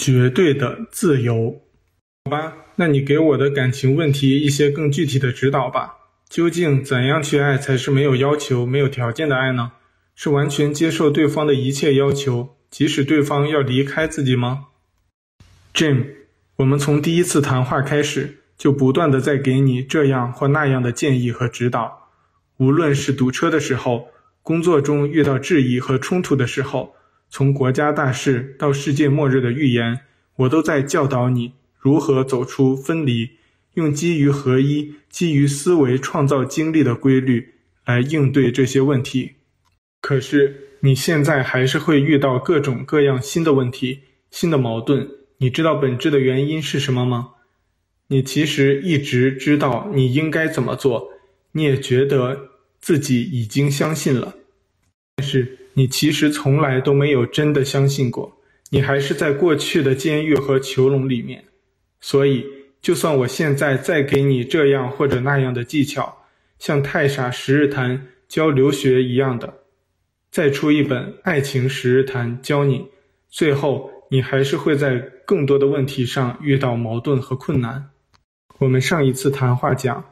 绝对的自由。好吧，那你给我的感情问题一些更具体的指导吧。究竟怎样去爱才是没有要求、没有条件的爱呢？是完全接受对方的一切要求，即使对方要离开自己吗？Jim，我们从第一次谈话开始，就不断地在给你这样或那样的建议和指导。无论是堵车的时候，工作中遇到质疑和冲突的时候，从国家大事到世界末日的预言，我都在教导你如何走出分离。用基于合一、基于思维创造经历的规律来应对这些问题。可是你现在还是会遇到各种各样新的问题、新的矛盾。你知道本质的原因是什么吗？你其实一直知道你应该怎么做，你也觉得自己已经相信了，但是你其实从来都没有真的相信过。你还是在过去的监狱和囚笼里面，所以。就算我现在再给你这样或者那样的技巧，像太傻十日谈教留学一样的，再出一本爱情十日谈教你，最后你还是会在更多的问题上遇到矛盾和困难。我们上一次谈话讲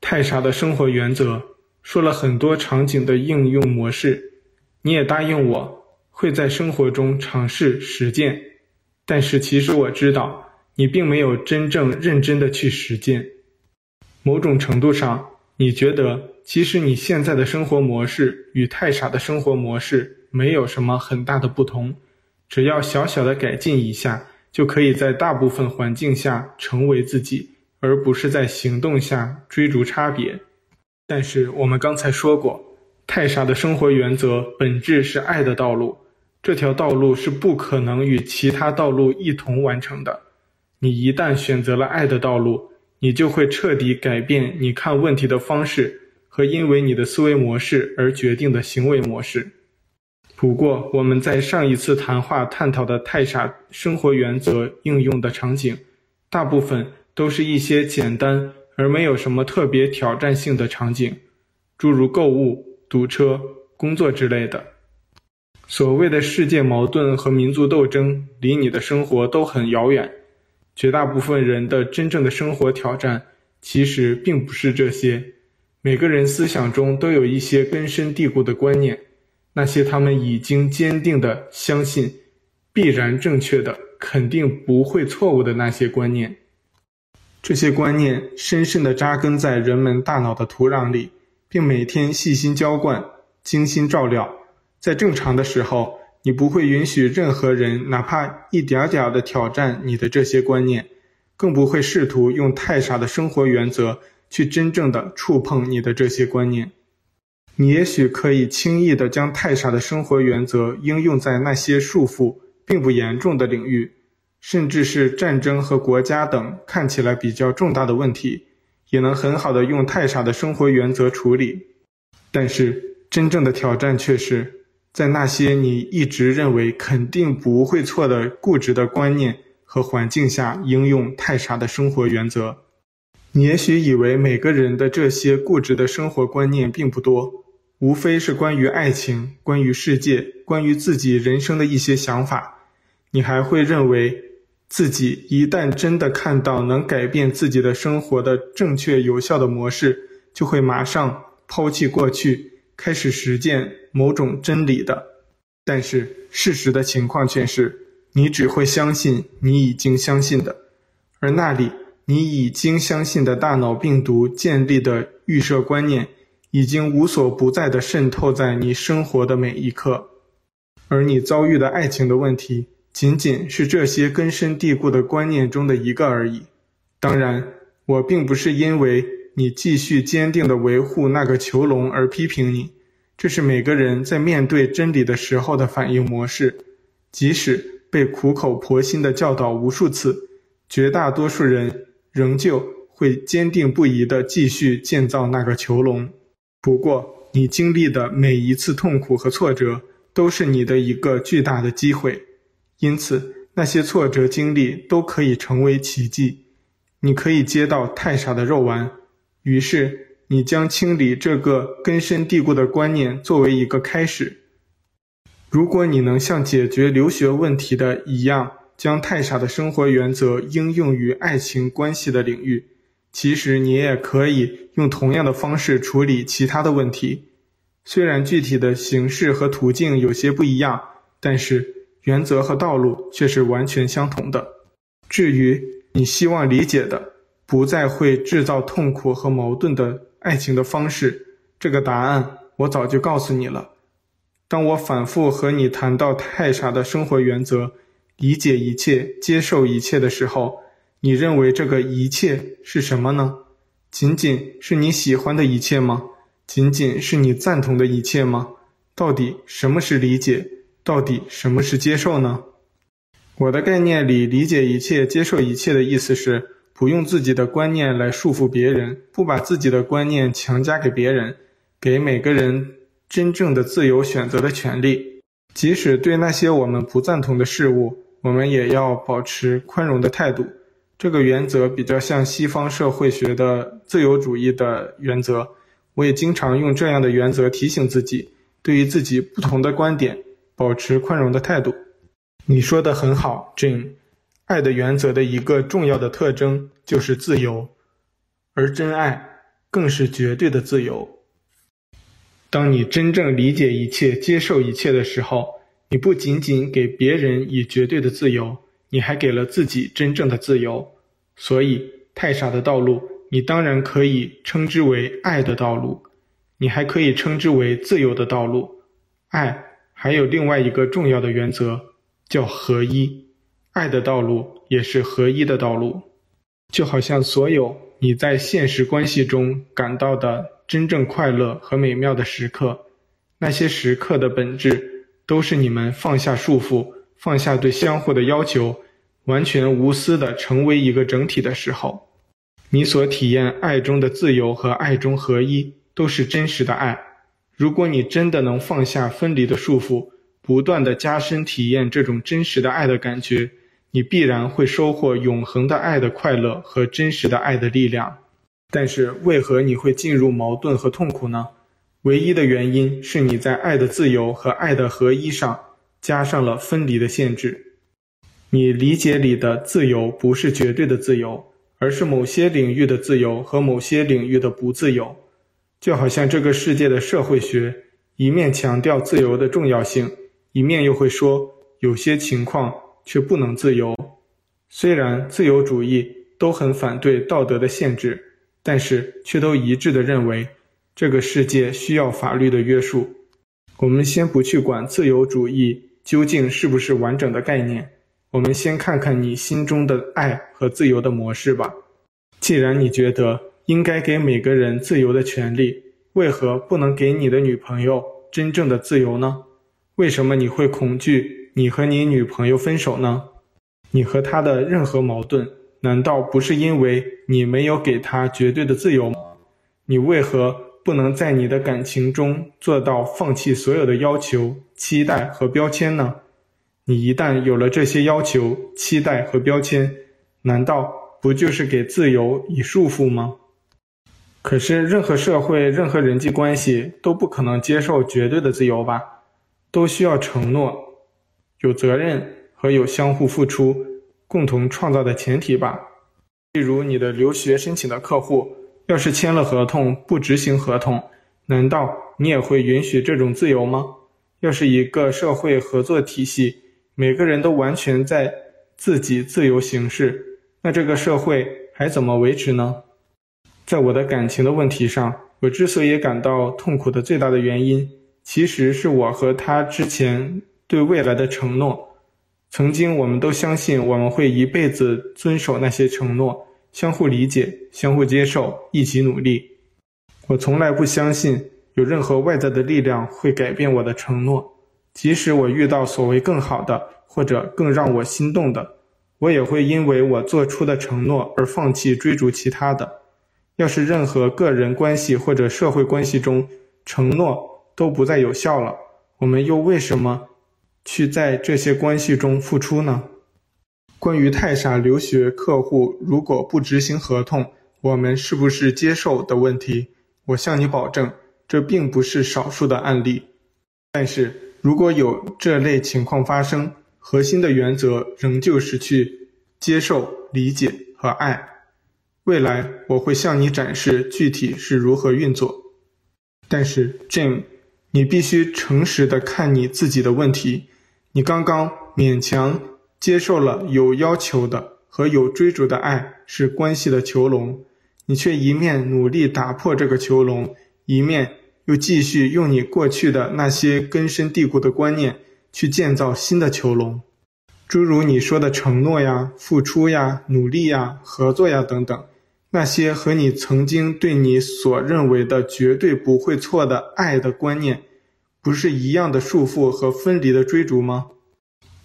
太傻的生活原则，说了很多场景的应用模式，你也答应我会在生活中尝试实践，但是其实我知道。你并没有真正认真的去实践，某种程度上，你觉得其实你现在的生活模式与太傻的生活模式没有什么很大的不同，只要小小的改进一下，就可以在大部分环境下成为自己，而不是在行动下追逐差别。但是我们刚才说过，太傻的生活原则本质是爱的道路，这条道路是不可能与其他道路一同完成的。你一旦选择了爱的道路，你就会彻底改变你看问题的方式和因为你的思维模式而决定的行为模式。不过，我们在上一次谈话探讨的太傻生活原则应用的场景，大部分都是一些简单而没有什么特别挑战性的场景，诸如购物、堵车、工作之类的。所谓的世界矛盾和民族斗争离你的生活都很遥远。绝大部分人的真正的生活挑战，其实并不是这些。每个人思想中都有一些根深蒂固的观念，那些他们已经坚定地相信，必然正确的，肯定不会错误的那些观念。这些观念深深地扎根在人们大脑的土壤里，并每天细心浇灌、精心照料。在正常的时候，你不会允许任何人哪怕一点点的挑战你的这些观念，更不会试图用太傻的生活原则去真正的触碰你的这些观念。你也许可以轻易地将太傻的生活原则应用在那些束缚并不严重的领域，甚至是战争和国家等看起来比较重大的问题，也能很好的用太傻的生活原则处理。但是真正的挑战却是。在那些你一直认为肯定不会错的固执的观念和环境下，应用太傻的生活原则。你也许以为每个人的这些固执的生活观念并不多，无非是关于爱情、关于世界、关于自己人生的一些想法。你还会认为自己一旦真的看到能改变自己的生活的正确有效的模式，就会马上抛弃过去。开始实践某种真理的，但是事实的情况却是，你只会相信你已经相信的，而那里你已经相信的大脑病毒建立的预设观念，已经无所不在的渗透在你生活的每一刻，而你遭遇的爱情的问题，仅仅是这些根深蒂固的观念中的一个而已。当然，我并不是因为。你继续坚定地维护那个囚笼而批评你，这是每个人在面对真理的时候的反应模式。即使被苦口婆心地教导无数次，绝大多数人仍旧会坚定不移地继续建造那个囚笼。不过，你经历的每一次痛苦和挫折，都是你的一个巨大的机会。因此，那些挫折经历都可以成为奇迹。你可以接到太傻的肉丸。于是，你将清理这个根深蒂固的观念作为一个开始。如果你能像解决留学问题的一样，将太傻的生活原则应用于爱情关系的领域，其实你也可以用同样的方式处理其他的问题。虽然具体的形式和途径有些不一样，但是原则和道路却是完全相同的。至于你希望理解的，不再会制造痛苦和矛盾的爱情的方式，这个答案我早就告诉你了。当我反复和你谈到太傻的生活原则，理解一切，接受一切的时候，你认为这个一切是什么呢？仅仅是你喜欢的一切吗？仅仅是你赞同的一切吗？到底什么是理解？到底什么是接受呢？我的概念里，理解一切、接受一切的意思是，不用自己的观念来束缚别人，不把自己的观念强加给别人，给每个人真正的自由选择的权利。即使对那些我们不赞同的事物，我们也要保持宽容的态度。这个原则比较像西方社会学的自由主义的原则。我也经常用这样的原则提醒自己，对于自己不同的观点，保持宽容的态度。你说的很好，Jim。爱的原则的一个重要的特征就是自由，而真爱更是绝对的自由。当你真正理解一切、接受一切的时候，你不仅仅给别人以绝对的自由，你还给了自己真正的自由。所以，太傻的道路，你当然可以称之为爱的道路，你还可以称之为自由的道路。爱还有另外一个重要的原则，叫合一。爱的道路也是合一的道路，就好像所有你在现实关系中感到的真正快乐和美妙的时刻，那些时刻的本质都是你们放下束缚，放下对相互的要求，完全无私的成为一个整体的时候。你所体验爱中的自由和爱中合一，都是真实的爱。如果你真的能放下分离的束缚，不断的加深体验这种真实的爱的感觉。你必然会收获永恒的爱的快乐和真实的爱的力量，但是为何你会进入矛盾和痛苦呢？唯一的原因是你在爱的自由和爱的合一上加上了分离的限制。你理解里的自由不是绝对的自由，而是某些领域的自由和某些领域的不自由。就好像这个世界的社会学一面强调自由的重要性，一面又会说有些情况。却不能自由。虽然自由主义都很反对道德的限制，但是却都一致地认为，这个世界需要法律的约束。我们先不去管自由主义究竟是不是完整的概念，我们先看看你心中的爱和自由的模式吧。既然你觉得应该给每个人自由的权利，为何不能给你的女朋友真正的自由呢？为什么你会恐惧？你和你女朋友分手呢？你和她的任何矛盾，难道不是因为你没有给她绝对的自由吗？你为何不能在你的感情中做到放弃所有的要求、期待和标签呢？你一旦有了这些要求、期待和标签，难道不就是给自由以束缚吗？可是，任何社会、任何人际关系都不可能接受绝对的自由吧？都需要承诺。有责任和有相互付出、共同创造的前提吧。例如，你的留学申请的客户，要是签了合同不执行合同，难道你也会允许这种自由吗？要是一个社会合作体系，每个人都完全在自己自由行事，那这个社会还怎么维持呢？在我的感情的问题上，我之所以感到痛苦的最大的原因，其实是我和他之前。对未来的承诺，曾经我们都相信我们会一辈子遵守那些承诺，相互理解、相互接受、一起努力。我从来不相信有任何外在的力量会改变我的承诺，即使我遇到所谓更好的或者更让我心动的，我也会因为我做出的承诺而放弃追逐其他的。要是任何个人关系或者社会关系中承诺都不再有效了，我们又为什么去在这些关系中付出呢？关于太傻留学客户如果不执行合同，我们是不是接受的问题？我向你保证，这并不是少数的案例。但是如果有这类情况发生，核心的原则仍旧是去接受、理解和爱。未来我会向你展示具体是如何运作。但是，Jim，你必须诚实地看你自己的问题。你刚刚勉强接受了有要求的和有追逐的爱是关系的囚笼，你却一面努力打破这个囚笼，一面又继续用你过去的那些根深蒂固的观念去建造新的囚笼，诸如你说的承诺呀、付出呀、努力呀、合作呀等等。那些和你曾经对你所认为的绝对不会错的爱的观念，不是一样的束缚和分离的追逐吗？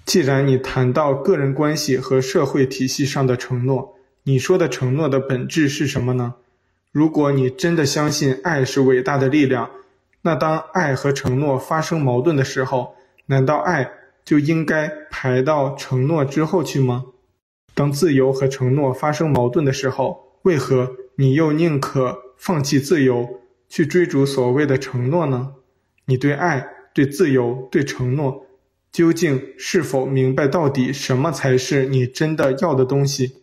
既然你谈到个人关系和社会体系上的承诺，你说的承诺的本质是什么呢？如果你真的相信爱是伟大的力量，那当爱和承诺发生矛盾的时候，难道爱就应该排到承诺之后去吗？当自由和承诺发生矛盾的时候，为何你又宁可放弃自由，去追逐所谓的承诺呢？你对爱、对自由、对承诺，究竟是否明白到底什么才是你真的要的东西？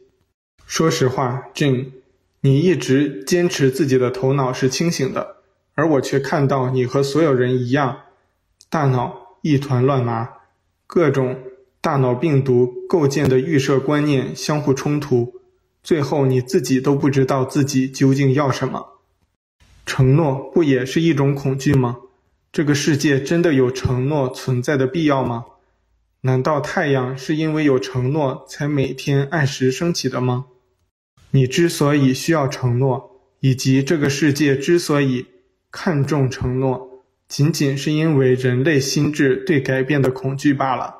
说实话，Jane，你一直坚持自己的头脑是清醒的，而我却看到你和所有人一样，大脑一团乱麻，各种大脑病毒构建的预设观念相互冲突。最后你自己都不知道自己究竟要什么，承诺不也是一种恐惧吗？这个世界真的有承诺存在的必要吗？难道太阳是因为有承诺才每天按时升起的吗？你之所以需要承诺，以及这个世界之所以看重承诺，仅仅是因为人类心智对改变的恐惧罢了。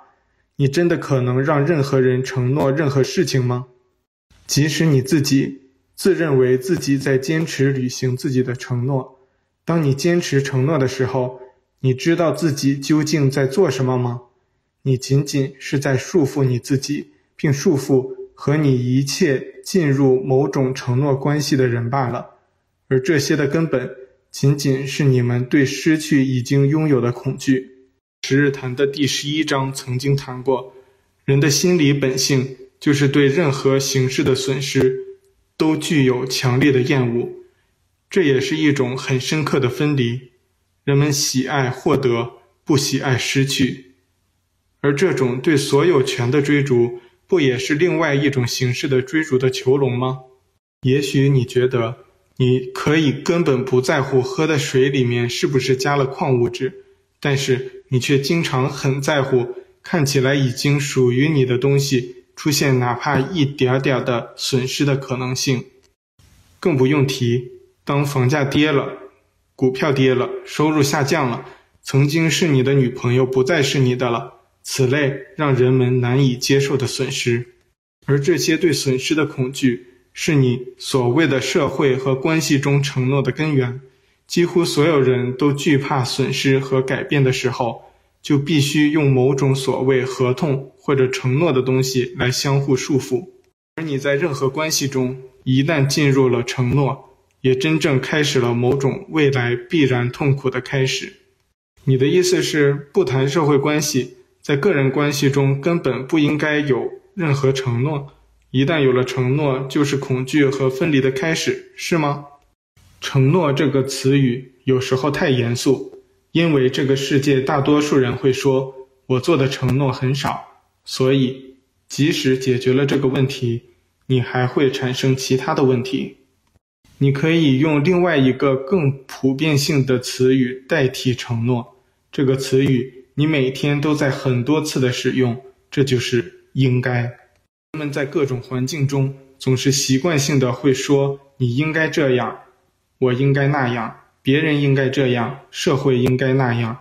你真的可能让任何人承诺任何事情吗？即使你自己自认为自己在坚持履行自己的承诺，当你坚持承诺的时候，你知道自己究竟在做什么吗？你仅仅是在束缚你自己，并束缚和你一切进入某种承诺关系的人罢了。而这些的根本，仅仅是你们对失去已经拥有的恐惧。十日谈的第十一章曾经谈过，人的心理本性。就是对任何形式的损失都具有强烈的厌恶，这也是一种很深刻的分离。人们喜爱获得，不喜爱失去，而这种对所有权的追逐，不也是另外一种形式的追逐的囚笼吗？也许你觉得你可以根本不在乎喝的水里面是不是加了矿物质，但是你却经常很在乎看起来已经属于你的东西。出现哪怕一点点的损失的可能性，更不用提当房价跌了、股票跌了、收入下降了，曾经是你的女朋友不再是你的了，此类让人们难以接受的损失。而这些对损失的恐惧，是你所谓的社会和关系中承诺的根源。几乎所有人都惧怕损失和改变的时候，就必须用某种所谓合同或者承诺的东西来相互束缚，而你在任何关系中一旦进入了承诺，也真正开始了某种未来必然痛苦的开始。你的意思是，不谈社会关系，在个人关系中根本不应该有任何承诺，一旦有了承诺，就是恐惧和分离的开始，是吗？承诺这个词语有时候太严肃。因为这个世界大多数人会说，我做的承诺很少，所以即使解决了这个问题，你还会产生其他的问题。你可以用另外一个更普遍性的词语代替承诺，这个词语你每天都在很多次的使用，这就是应该。人们在各种环境中总是习惯性的会说，你应该这样，我应该那样。别人应该这样，社会应该那样，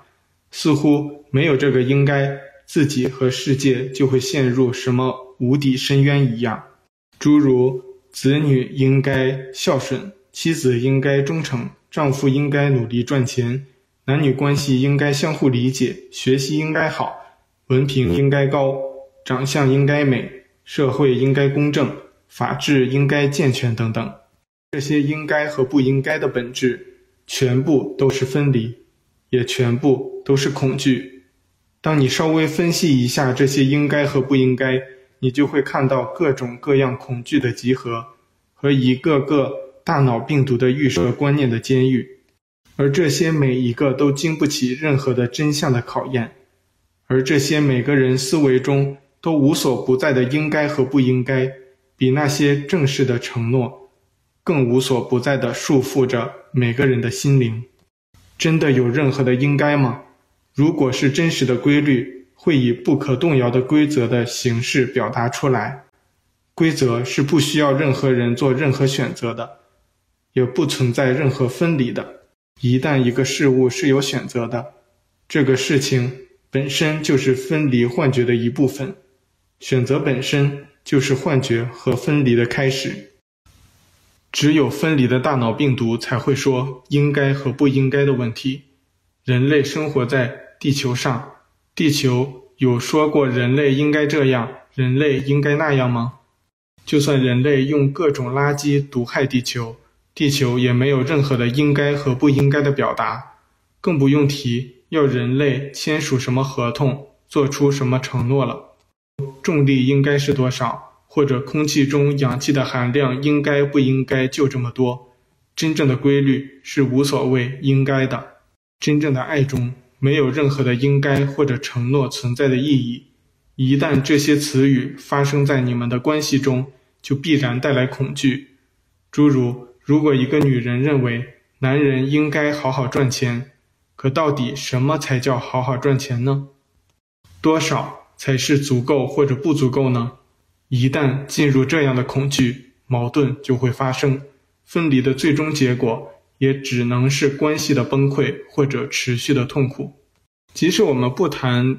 似乎没有这个应该，自己和世界就会陷入什么无底深渊一样。诸如子女应该孝顺，妻子应该忠诚，丈夫应该努力赚钱，男女关系应该相互理解，学习应该好，文凭应该高，长相应该美，社会应该公正，法治应该健全等等。这些应该和不应该的本质。全部都是分离，也全部都是恐惧。当你稍微分析一下这些应该和不应该，你就会看到各种各样恐惧的集合和一个个大脑病毒的预设观念的监狱，而这些每一个都经不起任何的真相的考验，而这些每个人思维中都无所不在的应该和不应该，比那些正式的承诺更无所不在的束缚着每个人的心灵。真的有任何的应该吗？如果是真实的规律，会以不可动摇的规则的形式表达出来。规则是不需要任何人做任何选择的，也不存在任何分离的。一旦一个事物是有选择的，这个事情本身就是分离幻觉的一部分。选择本身就是幻觉和分离的开始。只有分离的大脑病毒才会说应该和不应该的问题。人类生活在地球上，地球有说过人类应该这样，人类应该那样吗？就算人类用各种垃圾毒害地球，地球也没有任何的应该和不应该的表达，更不用提要人类签署什么合同，做出什么承诺了。重力应该是多少？或者空气中氧气的含量应该不应该就这么多？真正的规律是无所谓应该的。真正的爱中没有任何的应该或者承诺存在的意义。一旦这些词语发生在你们的关系中，就必然带来恐惧。诸如，如果一个女人认为男人应该好好赚钱，可到底什么才叫好好赚钱呢？多少才是足够或者不足够呢？一旦进入这样的恐惧，矛盾就会发生，分离的最终结果也只能是关系的崩溃或者持续的痛苦。即使我们不谈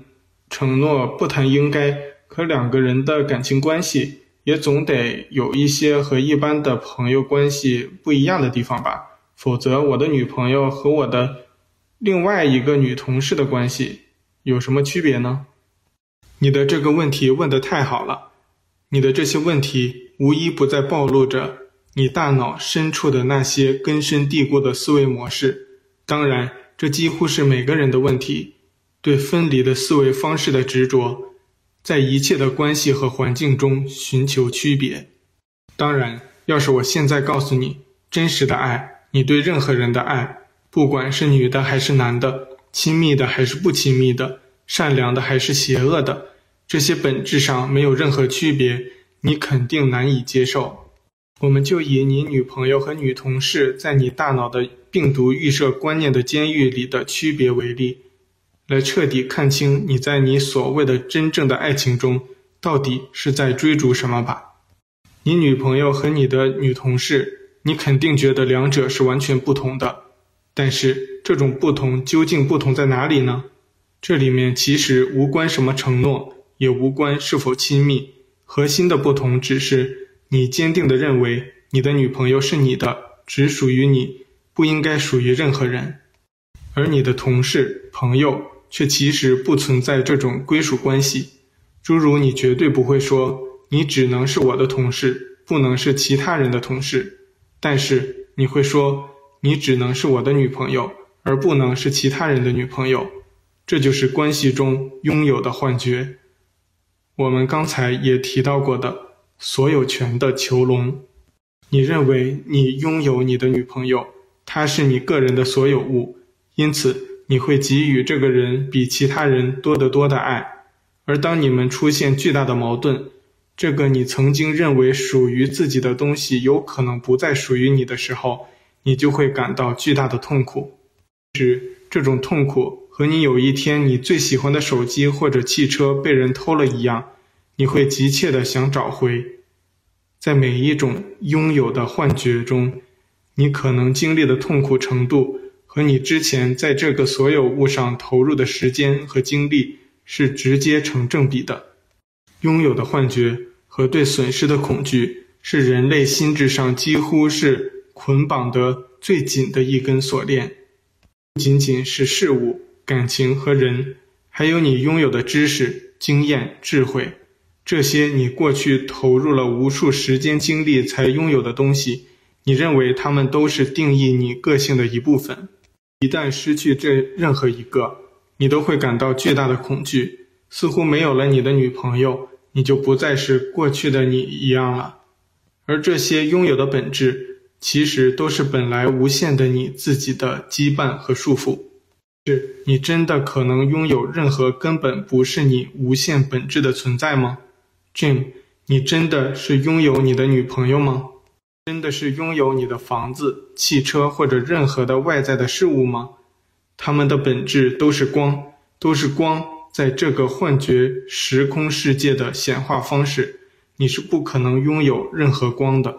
承诺，不谈应该，可两个人的感情关系也总得有一些和一般的朋友关系不一样的地方吧？否则，我的女朋友和我的另外一个女同事的关系有什么区别呢？你的这个问题问得太好了。你的这些问题无一不在暴露着你大脑深处的那些根深蒂固的思维模式。当然，这几乎是每个人的问题。对分离的思维方式的执着，在一切的关系和环境中寻求区别。当然，要是我现在告诉你，真实的爱，你对任何人的爱，不管是女的还是男的，亲密的还是不亲密的，善良的还是邪恶的。这些本质上没有任何区别，你肯定难以接受。我们就以你女朋友和女同事在你大脑的病毒预设观念的监狱里的区别为例，来彻底看清你在你所谓的真正的爱情中到底是在追逐什么吧。你女朋友和你的女同事，你肯定觉得两者是完全不同的，但是这种不同究竟不同在哪里呢？这里面其实无关什么承诺。也无关是否亲密，核心的不同只是你坚定地认为你的女朋友是你的，只属于你，不应该属于任何人，而你的同事、朋友却其实不存在这种归属关系。诸如你绝对不会说你只能是我的同事，不能是其他人的同事，但是你会说你只能是我的女朋友，而不能是其他人的女朋友。这就是关系中拥有的幻觉。我们刚才也提到过的所有权的囚笼，你认为你拥有你的女朋友，她是你个人的所有物，因此你会给予这个人比其他人多得多的爱。而当你们出现巨大的矛盾，这个你曾经认为属于自己的东西有可能不再属于你的时候，你就会感到巨大的痛苦。是这种痛苦。和你有一天你最喜欢的手机或者汽车被人偷了一样，你会急切地想找回。在每一种拥有的幻觉中，你可能经历的痛苦程度和你之前在这个所有物上投入的时间和精力是直接成正比的。拥有的幻觉和对损失的恐惧是人类心智上几乎是捆绑得最紧的一根锁链，不仅仅是事物。感情和人，还有你拥有的知识、经验、智慧，这些你过去投入了无数时间精力才拥有的东西，你认为它们都是定义你个性的一部分。一旦失去这任何一个，你都会感到巨大的恐惧，似乎没有了你的女朋友，你就不再是过去的你一样了。而这些拥有的本质，其实都是本来无限的你自己的羁绊和束缚。是你真的可能拥有任何根本不是你无限本质的存在吗？Jim，你真的是拥有你的女朋友吗？真的是拥有你的房子、汽车或者任何的外在的事物吗？它们的本质都是光，都是光在这个幻觉时空世界的显化方式。你是不可能拥有任何光的，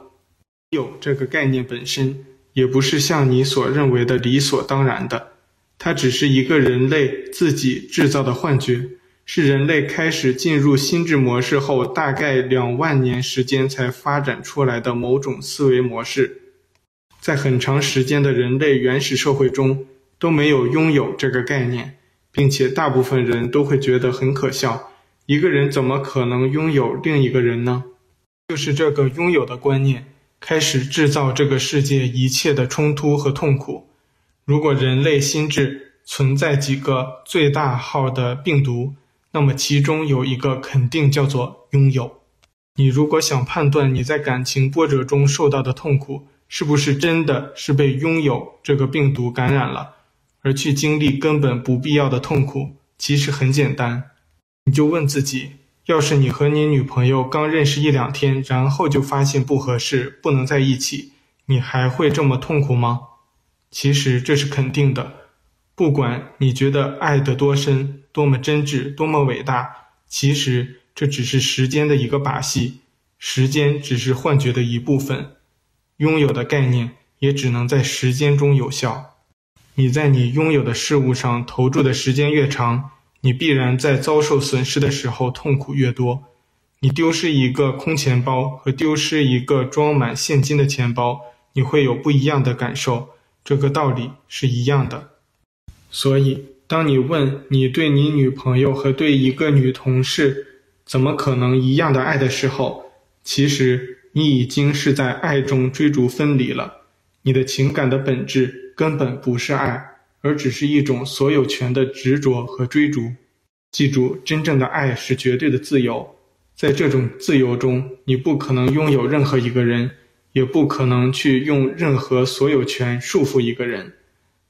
有这个概念本身也不是像你所认为的理所当然的，它只是一个人类自己制造的幻觉，是人类开始进入心智模式后大概两万年时间才发展出来的某种思维模式，在很长时间的人类原始社会中都没有拥有这个概念，并且大部分人都会觉得很可笑。一个人怎么可能拥有另一个人呢？就是这个拥有的观念开始制造这个世界一切的冲突和痛苦。如果人类心智存在几个最大号的病毒，那么其中有一个肯定叫做拥有。你如果想判断你在感情波折中受到的痛苦是不是真的是被拥有这个病毒感染了，而去经历根本不必要的痛苦，其实很简单。你就问自己：要是你和你女朋友刚认识一两天，然后就发现不合适，不能在一起，你还会这么痛苦吗？其实这是肯定的。不管你觉得爱得多深、多么真挚、多么伟大，其实这只是时间的一个把戏，时间只是幻觉的一部分。拥有的概念也只能在时间中有效。你在你拥有的事物上投注的时间越长，你必然在遭受损失的时候痛苦越多。你丢失一个空钱包和丢失一个装满现金的钱包，你会有不一样的感受。这个道理是一样的。所以，当你问你对你女朋友和对一个女同事怎么可能一样的爱的时候，其实你已经是在爱中追逐分离了。你的情感的本质根本不是爱。而只是一种所有权的执着和追逐。记住，真正的爱是绝对的自由。在这种自由中，你不可能拥有任何一个人，也不可能去用任何所有权束缚一个人。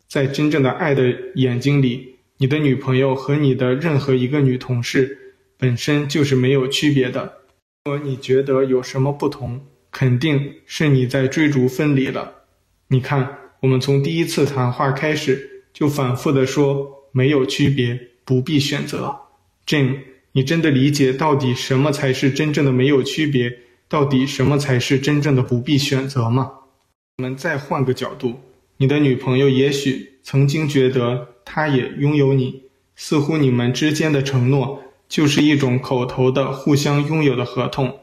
在真正的爱的眼睛里，你的女朋友和你的任何一个女同事本身就是没有区别的。如果你觉得有什么不同，肯定是你在追逐分离了。你看，我们从第一次谈话开始。就反复的说没有区别，不必选择。Jim，你真的理解到底什么才是真正的没有区别？到底什么才是真正的不必选择吗？我们再换个角度，你的女朋友也许曾经觉得她也拥有你，似乎你们之间的承诺就是一种口头的互相拥有的合同，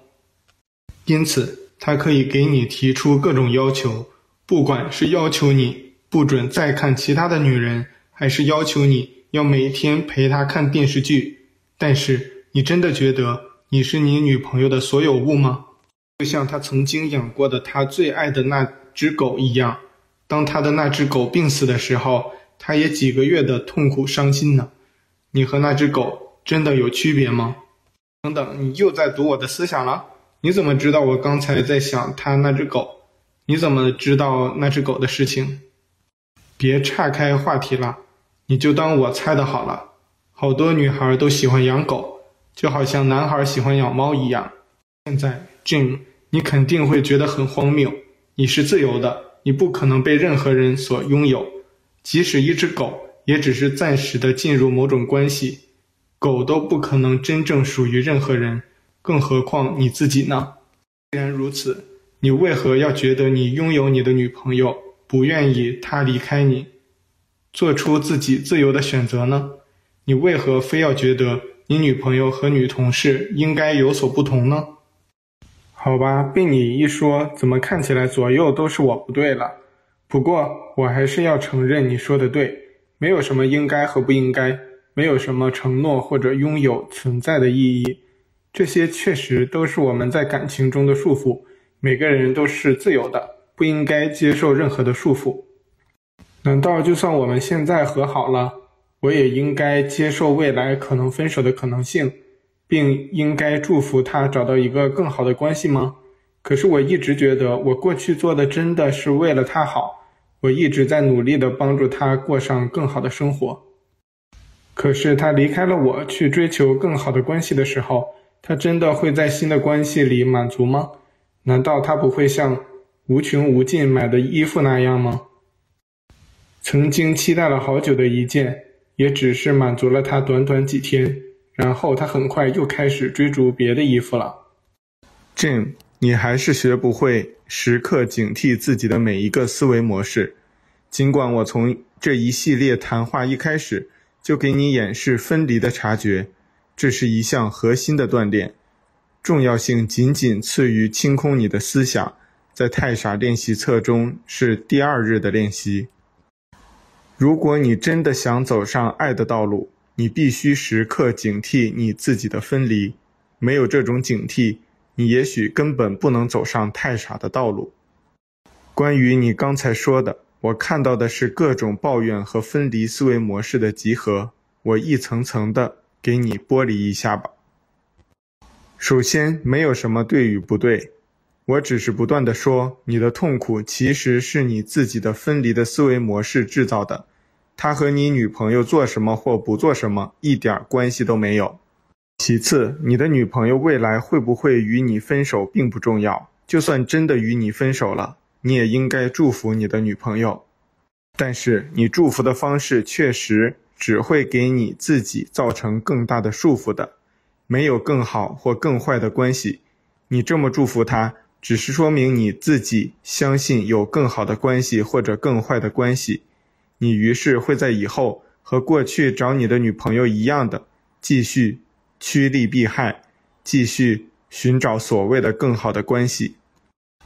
因此她可以给你提出各种要求，不管是要求你。不准再看其他的女人，还是要求你要每天陪她看电视剧？但是你真的觉得你是你女朋友的所有物吗？就像他曾经养过的他最爱的那只狗一样，当他的那只狗病死的时候，他也几个月的痛苦伤心呢。你和那只狗真的有区别吗？等等，你又在读我的思想了？你怎么知道我刚才在想他那只狗？你怎么知道那只狗的事情？别岔开话题了，你就当我猜的好了。好多女孩都喜欢养狗，就好像男孩喜欢养猫一样。现在，Jim，你肯定会觉得很荒谬。你是自由的，你不可能被任何人所拥有，即使一只狗，也只是暂时的进入某种关系。狗都不可能真正属于任何人，更何况你自己呢？既然如此，你为何要觉得你拥有你的女朋友？不愿意她离开你，做出自己自由的选择呢？你为何非要觉得你女朋友和女同事应该有所不同呢？好吧，被你一说，怎么看起来左右都是我不对了？不过我还是要承认你说的对，没有什么应该和不应该，没有什么承诺或者拥有存在的意义，这些确实都是我们在感情中的束缚。每个人都是自由的。不应该接受任何的束缚。难道就算我们现在和好了，我也应该接受未来可能分手的可能性，并应该祝福他找到一个更好的关系吗？可是我一直觉得，我过去做的真的是为了他好，我一直在努力的帮助他过上更好的生活。可是他离开了我，去追求更好的关系的时候，他真的会在新的关系里满足吗？难道他不会像无穷无尽买的衣服那样吗？曾经期待了好久的一件，也只是满足了他短短几天，然后他很快又开始追逐别的衣服了。Jim，你还是学不会时刻警惕自己的每一个思维模式。尽管我从这一系列谈话一开始就给你演示分离的察觉，这是一项核心的锻炼，重要性仅仅次于清空你的思想。在太傻练习册中是第二日的练习。如果你真的想走上爱的道路，你必须时刻警惕你自己的分离。没有这种警惕，你也许根本不能走上太傻的道路。关于你刚才说的，我看到的是各种抱怨和分离思维模式的集合。我一层层的给你剥离一下吧。首先，没有什么对与不对，我只是不断地说，你的痛苦其实是你自己的分离的思维模式制造的。他和你女朋友做什么或不做什么一点关系都没有。其次，你的女朋友未来会不会与你分手并不重要。就算真的与你分手了，你也应该祝福你的女朋友。但是，你祝福的方式确实只会给你自己造成更大的束缚的。没有更好或更坏的关系，你这么祝福他，只是说明你自己相信有更好的关系或者更坏的关系。你于是会在以后和过去找你的女朋友一样的，继续趋利避害，继续寻找所谓的更好的关系。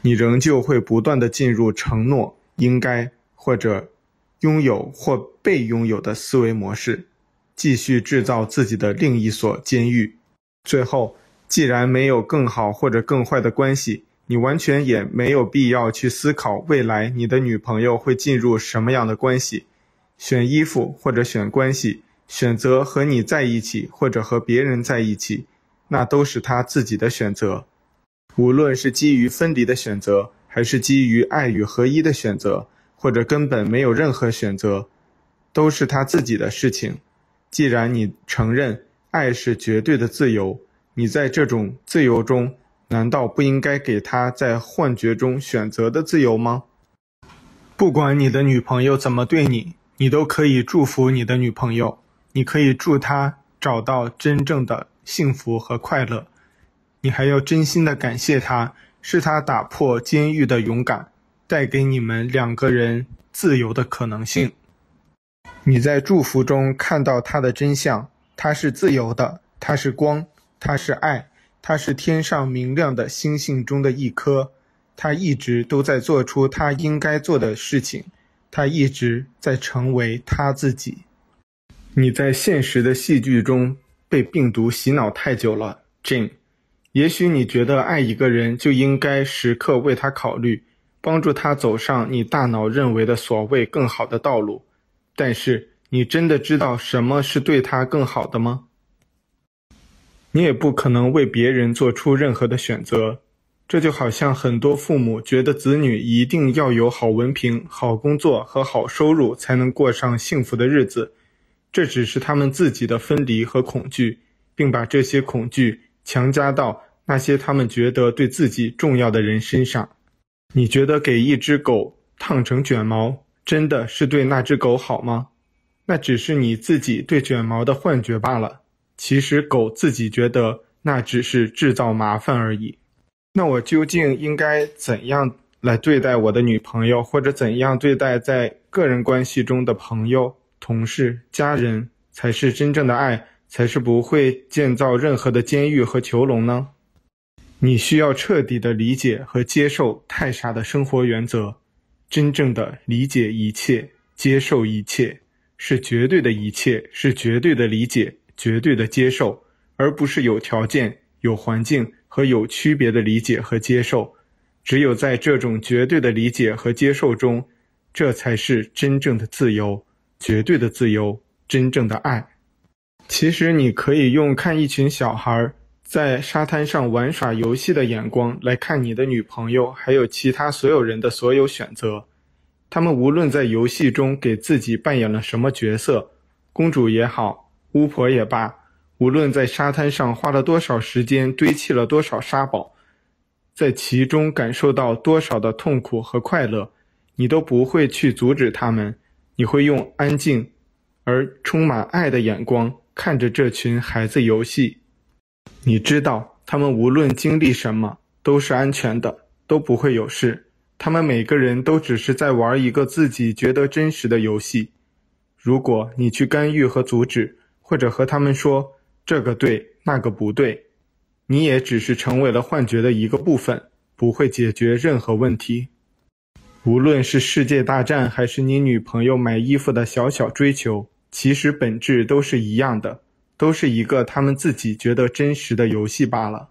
你仍旧会不断地进入承诺、应该或者拥有或被拥有的思维模式，继续制造自己的另一所监狱。最后，既然没有更好或者更坏的关系，你完全也没有必要去思考未来你的女朋友会进入什么样的关系，选衣服或者选关系，选择和你在一起或者和别人在一起，那都是她自己的选择。无论是基于分离的选择，还是基于爱与合一的选择，或者根本没有任何选择，都是她自己的事情。既然你承认爱是绝对的自由，你在这种自由中。难道不应该给他在幻觉中选择的自由吗？不管你的女朋友怎么对你，你都可以祝福你的女朋友。你可以祝她找到真正的幸福和快乐。你还要真心的感谢她，是她打破监狱的勇敢，带给你们两个人自由的可能性。你在祝福中看到她的真相，她是自由的，她是光，她是爱。他是天上明亮的星星中的一颗，他一直都在做出他应该做的事情，他一直在成为他自己。你在现实的戏剧中被病毒洗脑太久了，Jane。也许你觉得爱一个人就应该时刻为他考虑，帮助他走上你大脑认为的所谓更好的道路，但是你真的知道什么是对他更好的吗？你也不可能为别人做出任何的选择，这就好像很多父母觉得子女一定要有好文凭、好工作和好收入才能过上幸福的日子，这只是他们自己的分离和恐惧，并把这些恐惧强加到那些他们觉得对自己重要的人身上。你觉得给一只狗烫成卷毛真的是对那只狗好吗？那只是你自己对卷毛的幻觉罢了。其实狗自己觉得那只是制造麻烦而已。那我究竟应该怎样来对待我的女朋友，或者怎样对待在个人关系中的朋友、同事、家人，才是真正的爱，才是不会建造任何的监狱和囚笼呢？你需要彻底的理解和接受太傻的生活原则。真正的理解一切，接受一切，是绝对的一切，是绝对的理解。绝对的接受，而不是有条件、有环境和有区别的理解和接受。只有在这种绝对的理解和接受中，这才是真正的自由，绝对的自由，真正的爱。其实你可以用看一群小孩在沙滩上玩耍游戏的眼光来看你的女朋友，还有其他所有人的所有选择。他们无论在游戏中给自己扮演了什么角色，公主也好，巫婆也罢，无论在沙滩上花了多少时间堆砌了多少沙堡，在其中感受到多少的痛苦和快乐，你都不会去阻止他们。你会用安静而充满爱的眼光看着这群孩子游戏。你知道，他们无论经历什么都是安全的，都不会有事。他们每个人都只是在玩一个自己觉得真实的游戏。如果你去干预和阻止，或者和他们说这个对，那个不对，你也只是成为了幻觉的一个部分，不会解决任何问题。无论是世界大战，还是你女朋友买衣服的小小追求，其实本质都是一样的，都是一个他们自己觉得真实的游戏罢了。